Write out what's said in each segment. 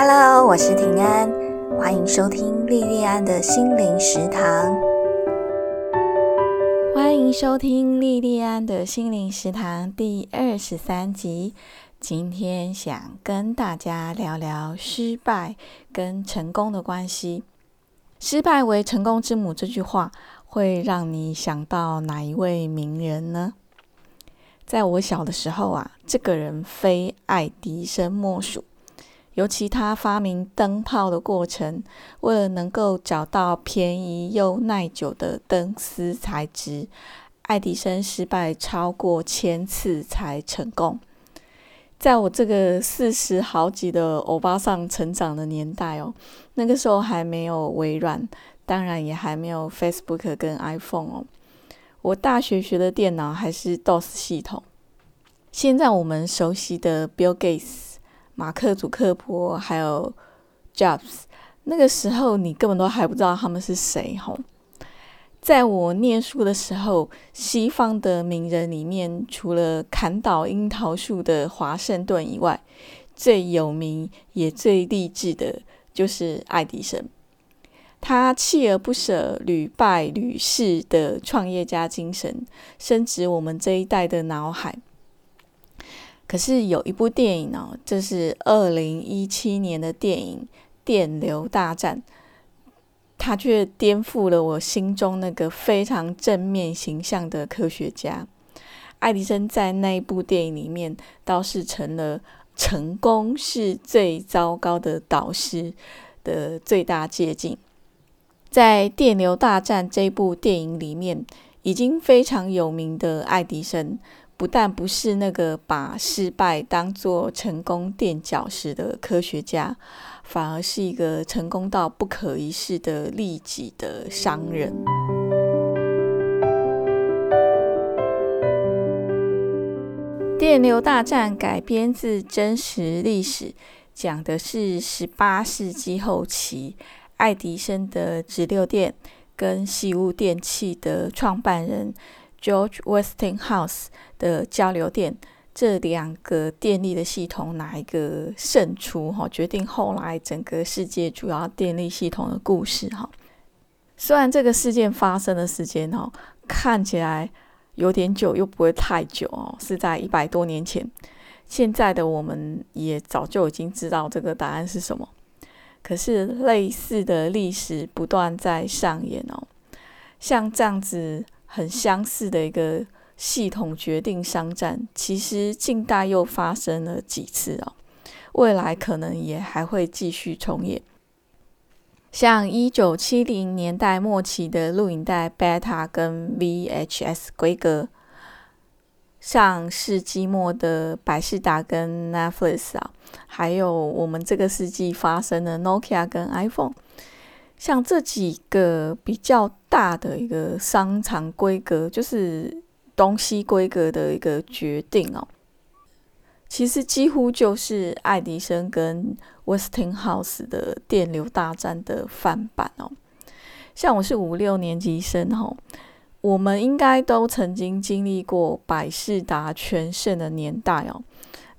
Hello，我是平安，欢迎收听莉莉安的心灵食堂。欢迎收听莉莉安的心灵食堂第二十三集。今天想跟大家聊聊失败跟成功的关系。失败为成功之母这句话，会让你想到哪一位名人呢？在我小的时候啊，这个人非爱迪生莫属。尤其他发明灯泡的过程，为了能够找到便宜又耐久的灯丝材质，爱迪生失败超过千次才成功。在我这个四十好几的欧巴桑成长的年代哦，那个时候还没有微软，当然也还没有 Facebook 跟 iPhone 哦。我大学学的电脑还是 DOS 系统。现在我们熟悉的 Bill Gates。马克·祖克伯还有 Jobs，那个时候你根本都还不知道他们是谁吼。在我念书的时候，西方的名人里面，除了砍倒樱桃树的华盛顿以外，最有名也最励志的就是爱迪生。他锲而不舍、屡败屡试的创业家精神，深植我们这一代的脑海。可是有一部电影哦，这是二零一七年的电影《电流大战》，它却颠覆了我心中那个非常正面形象的科学家爱迪生。在那一部电影里面，倒是成了成功是最糟糕的导师的最大借鉴。在《电流大战》这部电影里面，已经非常有名的爱迪生。不但不是那个把失败当作成功垫脚石的科学家，反而是一个成功到不可一世的利己的商人。电流大战改编自真实历史，讲的是十八世纪后期爱迪生的直流电跟西屋电器的创办人。George Westinghouse 的交流电，这两个电力的系统哪一个胜出？哈，决定后来整个世界主要电力系统的故事。哈，虽然这个事件发生的时间哈看起来有点久，又不会太久哦，是在一百多年前。现在的我们也早就已经知道这个答案是什么。可是类似的历史不断在上演哦，像这样子。很相似的一个系统决定商战，其实近代又发生了几次哦，未来可能也还会继续重演。像一九七零年代末期的录影带 Beta 跟 VHS 规格，上世纪末的百事达跟 Netflix 啊，还有我们这个世纪发生的 Nokia 跟 iPhone。像这几个比较大的一个商场规格，就是东西规格的一个决定哦，其实几乎就是爱迪生跟 Westinghouse 的电流大战的翻版哦。像我是五六年级生哦，我们应该都曾经经历过百事达全盛的年代哦。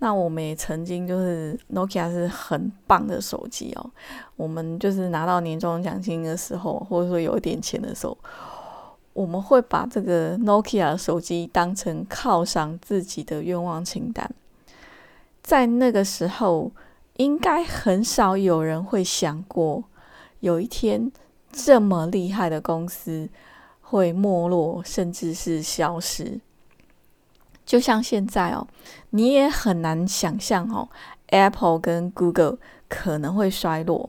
那我们也曾经就是 Nokia 是很棒的手机哦，我们就是拿到年终奖金的时候，或者说有一点钱的时候，我们会把这个 Nokia 手机当成犒赏自己的愿望清单。在那个时候，应该很少有人会想过，有一天这么厉害的公司会没落，甚至是消失。就像现在哦，你也很难想象哦，Apple 跟 Google 可能会衰落。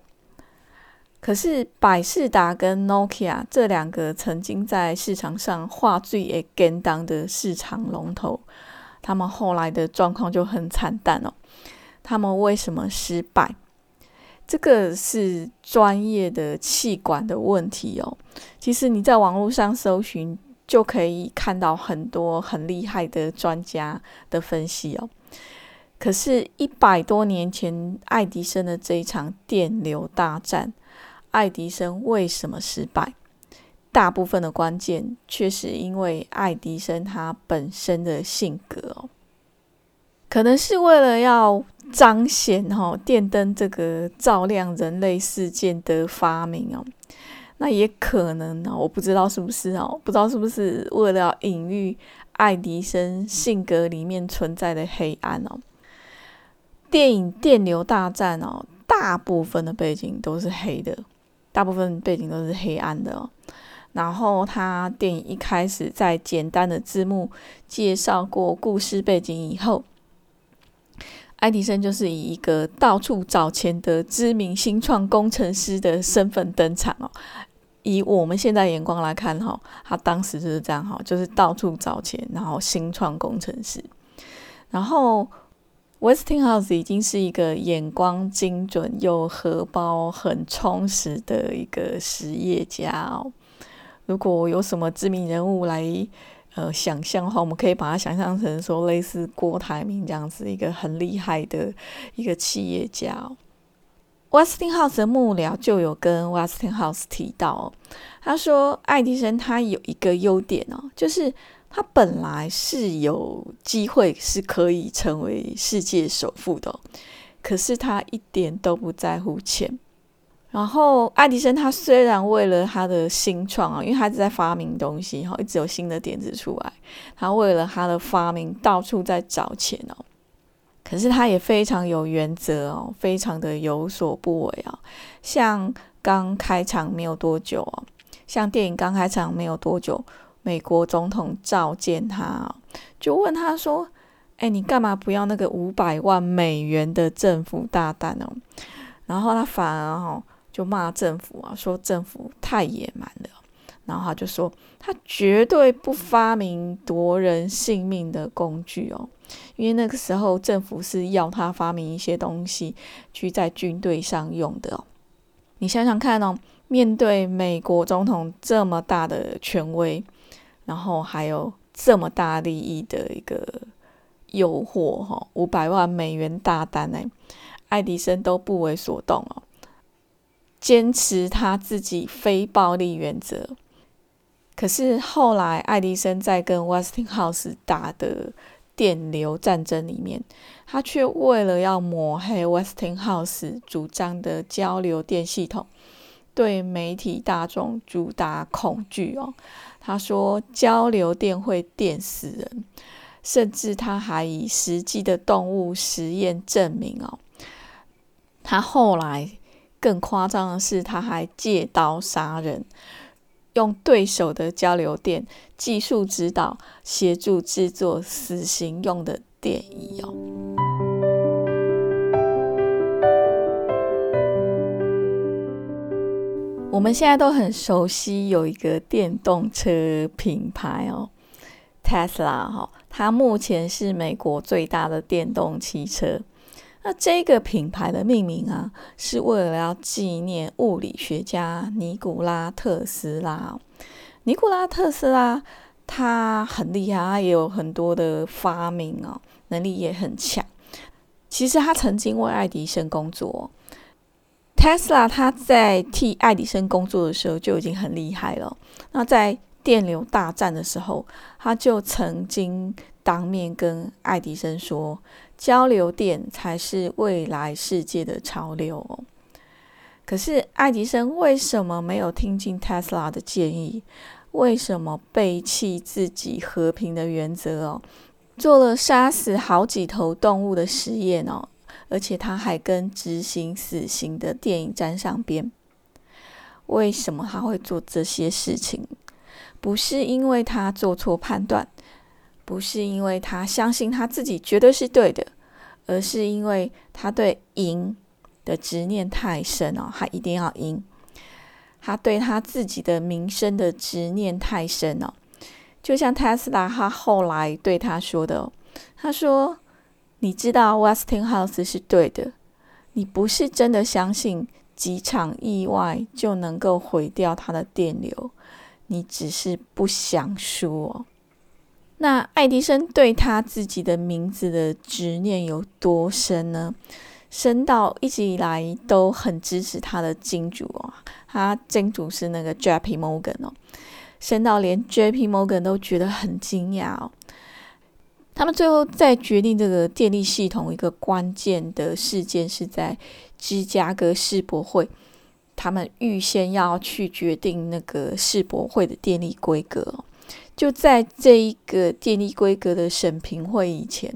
可是百事达跟 Nokia 这两个曾经在市场上画最也跟当的市场龙头，他们后来的状况就很惨淡哦。他们为什么失败？这个是专业的气管的问题哦。其实你在网络上搜寻。就可以看到很多很厉害的专家的分析哦。可是，一百多年前，爱迪生的这一场电流大战，爱迪生为什么失败？大部分的关键却是因为爱迪生他本身的性格哦，可能是为了要彰显哈电灯这个照亮人类世界的发明哦。那也可能呢，我不知道是不是哦，不知道是不是为了隐喻爱迪生性格里面存在的黑暗哦。电影《电流大战》哦，大部分的背景都是黑的，大部分背景都是黑暗的哦。然后他电影一开始在简单的字幕介绍过故事背景以后，爱迪生就是以一个到处找钱的知名新创工程师的身份登场哦。以我们现在眼光来看，哈，他当时就是这样，哈，就是到处找钱，然后新创工程师。然后，Westinghouse 已经是一个眼光精准又荷包很充实的一个实业家哦。如果有什么知名人物来呃想象的话，我们可以把它想象成说类似郭台铭这样子一个很厉害的一个企业家。Westinghouse 的幕僚就有跟 Westinghouse 提到，他说爱迪生他有一个优点哦，就是他本来是有机会是可以成为世界首富的，可是他一点都不在乎钱。然后爱迪生他虽然为了他的新创啊，因为他一直在发明东西哈，一直有新的点子出来，他为了他的发明到处在找钱哦。可是他也非常有原则哦，非常的有所不为啊。像刚开场没有多久哦，像电影刚开场没有多久，美国总统召见他，就问他说：“哎，你干嘛不要那个五百万美元的政府大单哦？”然后他反而哦就骂政府啊，说政府太野蛮了。然后他就说，他绝对不发明夺人性命的工具哦。因为那个时候政府是要他发明一些东西去在军队上用的哦。你想想看哦，面对美国总统这么大的权威，然后还有这么大利益的一个诱惑哈，五百万美元大单呢，爱迪生都不为所动哦，坚持他自己非暴力原则。可是后来爱迪生在跟 Westinghouse 打的。电流战争里面，他却为了要抹黑 Westinghouse 主张的交流电系统，对媒体大众主打恐惧哦。他说交流电会电死人，甚至他还以实际的动物实验证明哦。他后来更夸张的是，他还借刀杀人。用对手的交流电技术指导，协助制作死刑用的电椅哦。我们现在都很熟悉有一个电动车品牌哦，Tesla 哈，它目前是美国最大的电动汽车。那这个品牌的命名啊，是为了要纪念物理学家尼古拉特斯拉。尼古拉特斯拉他很厉害，他也有很多的发明哦，能力也很强。其实他曾经为爱迪生工作。Tesla 他在替爱迪生工作的时候就已经很厉害了。那在电流大战的时候，他就曾经当面跟爱迪生说。交流电才是未来世界的潮流哦。可是爱迪生为什么没有听进特斯拉的建议？为什么背弃自己和平的原则哦？做了杀死好几头动物的实验哦，而且他还跟执行死刑的电影沾上边。为什么他会做这些事情？不是因为他做错判断。不是因为他相信他自己绝对是对的，而是因为他对赢的执念太深哦，他一定要赢。他对他自己的名声的执念太深哦，就像特斯拉他后来对他说的：“他说，你知道 Westinghouse 是对的，你不是真的相信几场意外就能够毁掉他的电流，你只是不想输。”那爱迪生对他自己的名字的执念有多深呢？深到一直以来都很支持他的金主哦，他金主是那个 J.P. Morgan 哦，深到连 J.P. Morgan 都觉得很惊讶哦。他们最后在决定这个电力系统一个关键的事件是在芝加哥世博会，他们预先要去决定那个世博会的电力规格。就在这一个电力规格的审评会以前，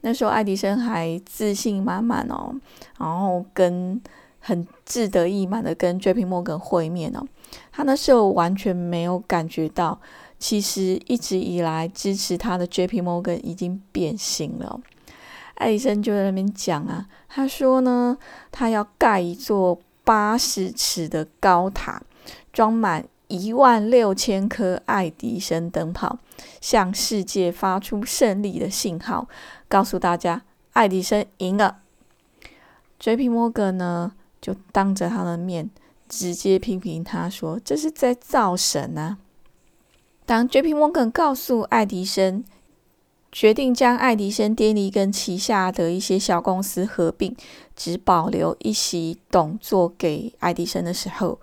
那时候爱迪生还自信满满哦，然后跟很志得意满的跟 J.P. Morgan 会面哦，他那时候完全没有感觉到，其实一直以来支持他的 J.P. Morgan 已经变形了。爱迪生就在那边讲啊，他说呢，他要盖一座八十尺的高塔，装满。一万六千颗爱迪生灯泡，向世界发出胜利的信号，告诉大家爱迪生赢了。J.P. Morgan 呢，就当着他的面直接批评他说：“这是在造神啊！”当 J.P. Morgan 告诉爱迪生，决定将爱迪生电力跟旗下的一些小公司合并，只保留一席董座给爱迪生的时候，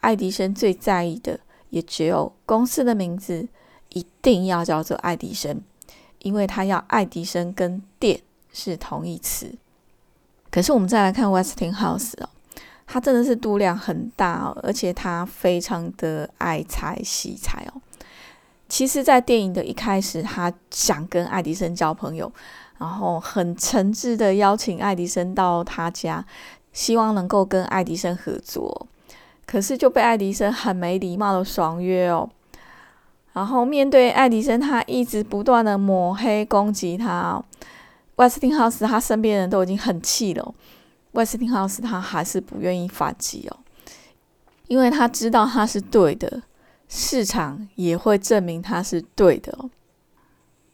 爱迪生最在意的也只有公司的名字一定要叫做爱迪生，因为他要爱迪生跟电是同义词。可是我们再来看 Westinghouse 哦，他真的是度量很大哦，而且他非常的爱财惜财哦。其实，在电影的一开始，他想跟爱迪生交朋友，然后很诚挚的邀请爱迪生到他家，希望能够跟爱迪生合作。可是就被爱迪生很没礼貌的爽约哦，然后面对爱迪生，他一直不断的抹黑攻击他。威斯汀豪斯他身边人都已经很气了，威斯汀豪斯他还是不愿意反击哦，因为他知道他是对的，市场也会证明他是对的。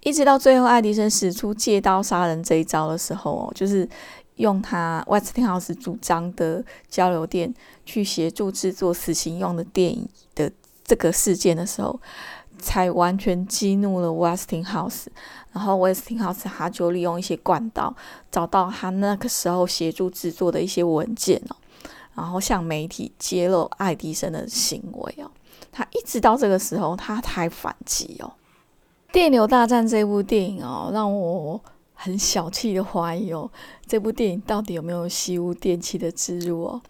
一直到最后，爱迪生使出借刀杀人这一招的时候哦，就是。用他 Westinghouse 主张的交流电去协助制作死刑用的电影的这个事件的时候，才完全激怒了 Westinghouse。然后 Westinghouse 他就利用一些管道找到他那个时候协助制作的一些文件哦，然后向媒体揭露爱迪生的行为哦。他一直到这个时候他才反击哦。《电流大战》这部电影哦，让我。很小气的怀疑哦，这部电影到底有没有西屋电器的植入哦？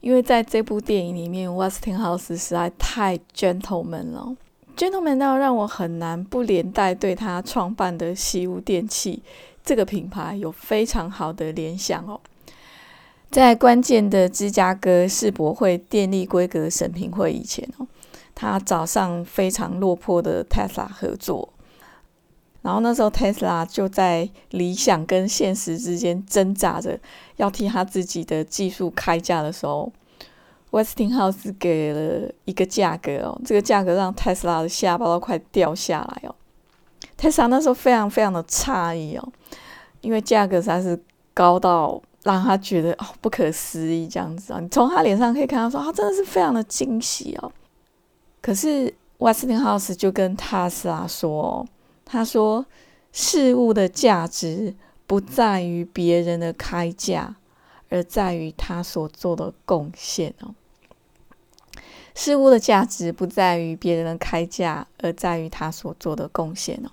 因为在这部电影里面，Westinghouse 实在太 gentleman 了，gentleman 到让我很难不连带对他创办的西屋电器这个品牌有非常好的联想哦。在关键的芝加哥世博会电力规格审评会以前哦，他早上非常落魄的 Tesla 合作。然后那时候，Tesla 就在理想跟现实之间挣扎着，要替他自己的技术开价的时候，Westinghouse 给了一个价格哦，这个价格让 Tesla 的下巴都快掉下来哦。Tesla 那时候非常非常的诧异哦，因为价格实在是高到让他觉得哦不可思议这样子啊。你从他脸上可以看到说，他真的是非常的惊喜哦。可是 Westinghouse 就跟 Tesla 说。他说：“事物的价值不在于别人的开价，而在于他所做的贡献哦。事物的价值不在于别人的开价，而在于他所做的贡献哦。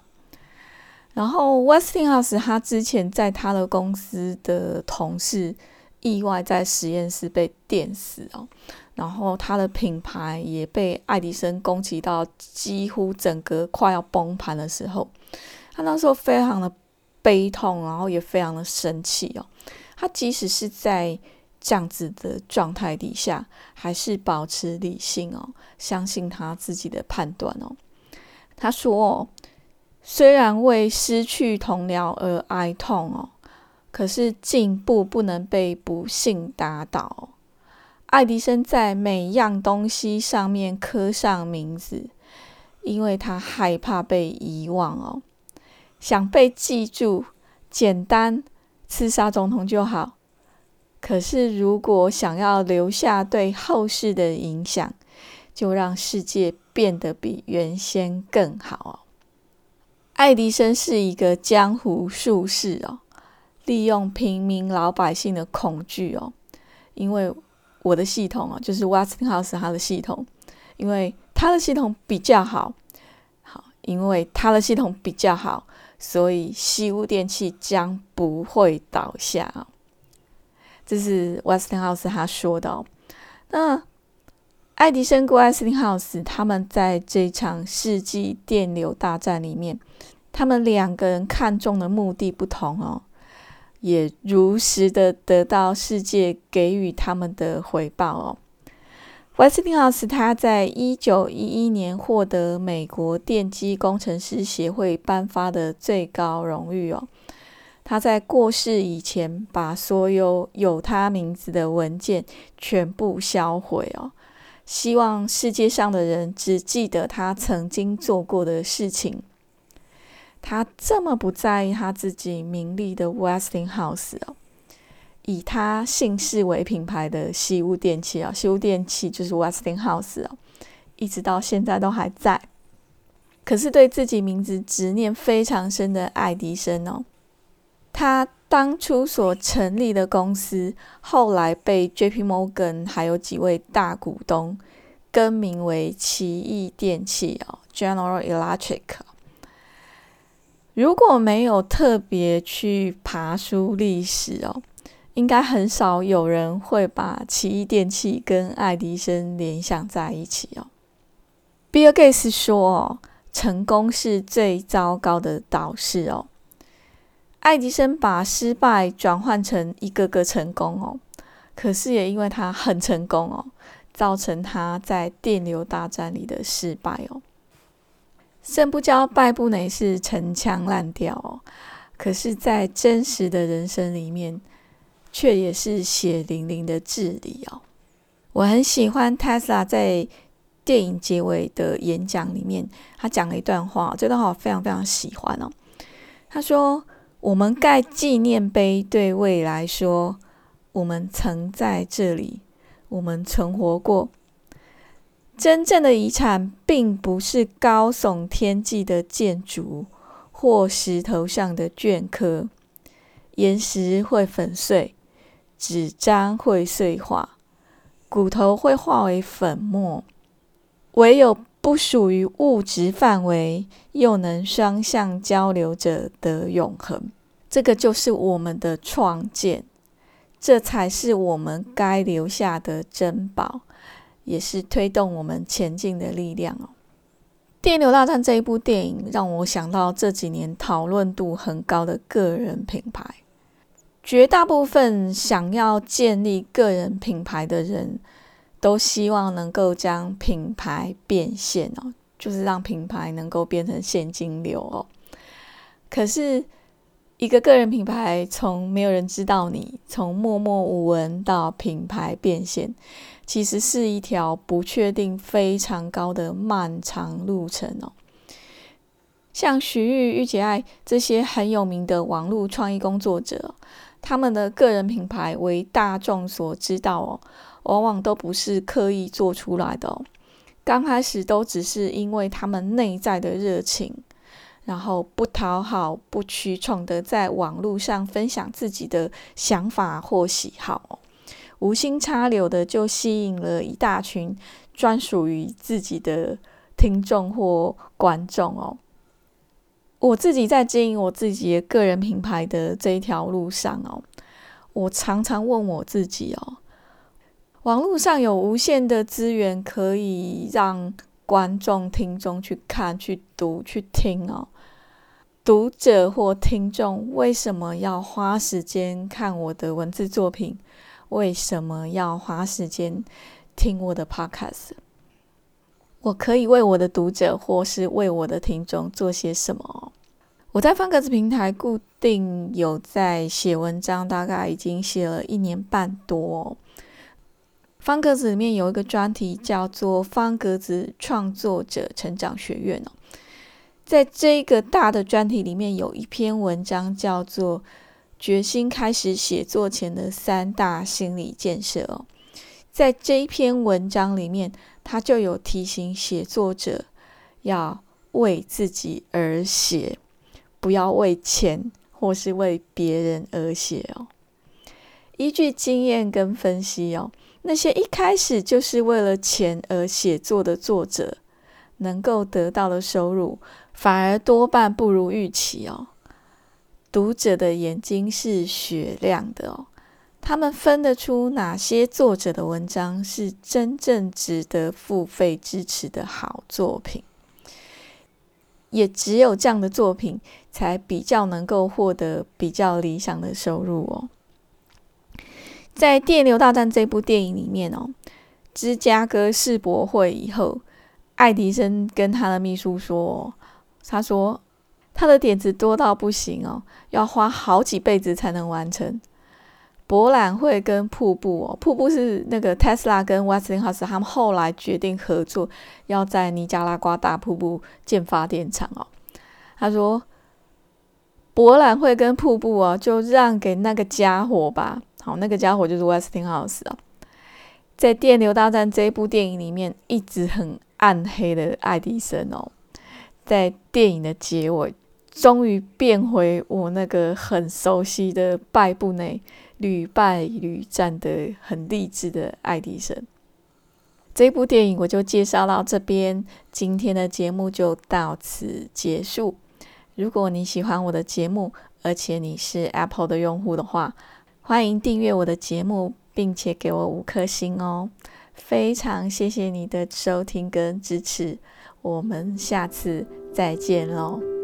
然后，Westinghouse 他之前在他的公司的同事意外在实验室被电死哦，然后他的品牌也被爱迪生攻击到几乎整个快要崩盘的时候，他那时候非常的悲痛，然后也非常的生气哦。他即使是在这样子的状态底下，还是保持理性哦，相信他自己的判断哦。他说：“虽然为失去同僚而哀痛哦，可是进步不能被不幸打倒。”爱迪生在每样东西上面刻上名字，因为他害怕被遗忘哦。想被记住，简单刺杀总统就好。可是如果想要留下对后世的影响，就让世界变得比原先更好哦。爱迪生是一个江湖术士哦，利用平民老百姓的恐惧哦，因为。我的系统啊，就是 Westinghouse 它的系统，因为它的系统比较好，好，因为它的系统比较好，所以西屋电器将不会倒下。这是 Westinghouse 他说的。哦那爱迪生跟 Westinghouse 他们在这场世纪电流大战里面，他们两个人看中的目的不同哦。也如实的得到世界给予他们的回报哦。威斯汀豪斯他在一九一一年获得美国电机工程师协会颁发的最高荣誉哦。他在过世以前，把所有有他名字的文件全部销毁哦，希望世界上的人只记得他曾经做过的事情。他这么不在意他自己名利的 Westinghouse 哦，以他姓氏为品牌的西屋电器啊，西屋电器就是 Westinghouse 哦，一直到现在都还在。可是对自己名字执念非常深的爱迪生哦，他当初所成立的公司，后来被 J.P. Morgan 还有几位大股东更名为奇异电器哦，General Electric。如果没有特别去爬书历史哦，应该很少有人会把奇异电器跟爱迪生联想在一起哦。比尔盖茨说：“哦，成功是最糟糕的导师哦。”爱迪生把失败转换成一个个成功哦，可是也因为他很成功哦，造成他在电流大战里的失败哦。胜不骄，败不馁，是陈腔滥调哦。可是，在真实的人生里面，却也是血淋淋的治理哦。我很喜欢 Tesla 在电影结尾的演讲里面，他讲了一段话，这段话我非常非常喜欢哦。他说：“我们盖纪念碑，对未来说，我们曾在这里，我们存活过。”真正的遗产，并不是高耸天际的建筑或石头上的镌刻。岩石会粉碎，纸张会碎化，骨头会化为粉末。唯有不属于物质范围，又能双向交流者的永恒，这个就是我们的创建，这才是我们该留下的珍宝。也是推动我们前进的力量哦。《电流大战》这一部电影让我想到这几年讨论度很高的个人品牌。绝大部分想要建立个人品牌的人都希望能够将品牌变现哦，就是让品牌能够变成现金流哦。可是，一个个人品牌从没有人知道你，从默默无闻到品牌变现。其实是一条不确定非常高的漫长路程哦。像徐玉、玉洁爱这些很有名的网络创意工作者，他们的个人品牌为大众所知道哦，往往都不是刻意做出来的哦。刚开始都只是因为他们内在的热情，然后不讨好、不屈从的在网络上分享自己的想法或喜好。无心插柳的就吸引了一大群专属于自己的听众或观众哦。我自己在经营我自己的个人品牌的这一条路上哦，我常常问我自己哦：网络上有无限的资源可以让观众、听众去看、去读、去听哦，读者或听众为什么要花时间看我的文字作品？为什么要花时间听我的 podcast？我可以为我的读者或是为我的听众做些什么？我在方格子平台固定有在写文章，大概已经写了一年半多。方格子里面有一个专题叫做“方格子创作者成长学院”哦，在这个大的专题里面有一篇文章叫做。决心开始写作前的三大心理建设哦，在这一篇文章里面，他就有提醒写作者要为自己而写，不要为钱或是为别人而写哦。依据经验跟分析哦，那些一开始就是为了钱而写作的作者，能够得到的收入，反而多半不如预期哦。读者的眼睛是雪亮的哦，他们分得出哪些作者的文章是真正值得付费支持的好作品。也只有这样的作品，才比较能够获得比较理想的收入哦。在《电流大战》这部电影里面哦，芝加哥世博会以后，爱迪生跟他的秘书说：“他说他的点子多到不行哦，要花好几辈子才能完成。”博览会跟瀑布哦，瀑布是那个特斯拉跟 Westinghouse 他们后来决定合作，要在尼加拉瓜大瀑布建发电厂哦。他说，博览会跟瀑布哦，就让给那个家伙吧。好，那个家伙就是 Westinghouse 啊。在《电流大战》这部电影里面，一直很暗黑的爱迪生哦，在电影的结尾，终于变回我那个很熟悉的败部内。屡败屡战的很励志的爱迪生，这部电影我就介绍到这边，今天的节目就到此结束。如果你喜欢我的节目，而且你是 Apple 的用户的话，欢迎订阅我的节目，并且给我五颗星哦！非常谢谢你的收听跟支持，我们下次再见喽。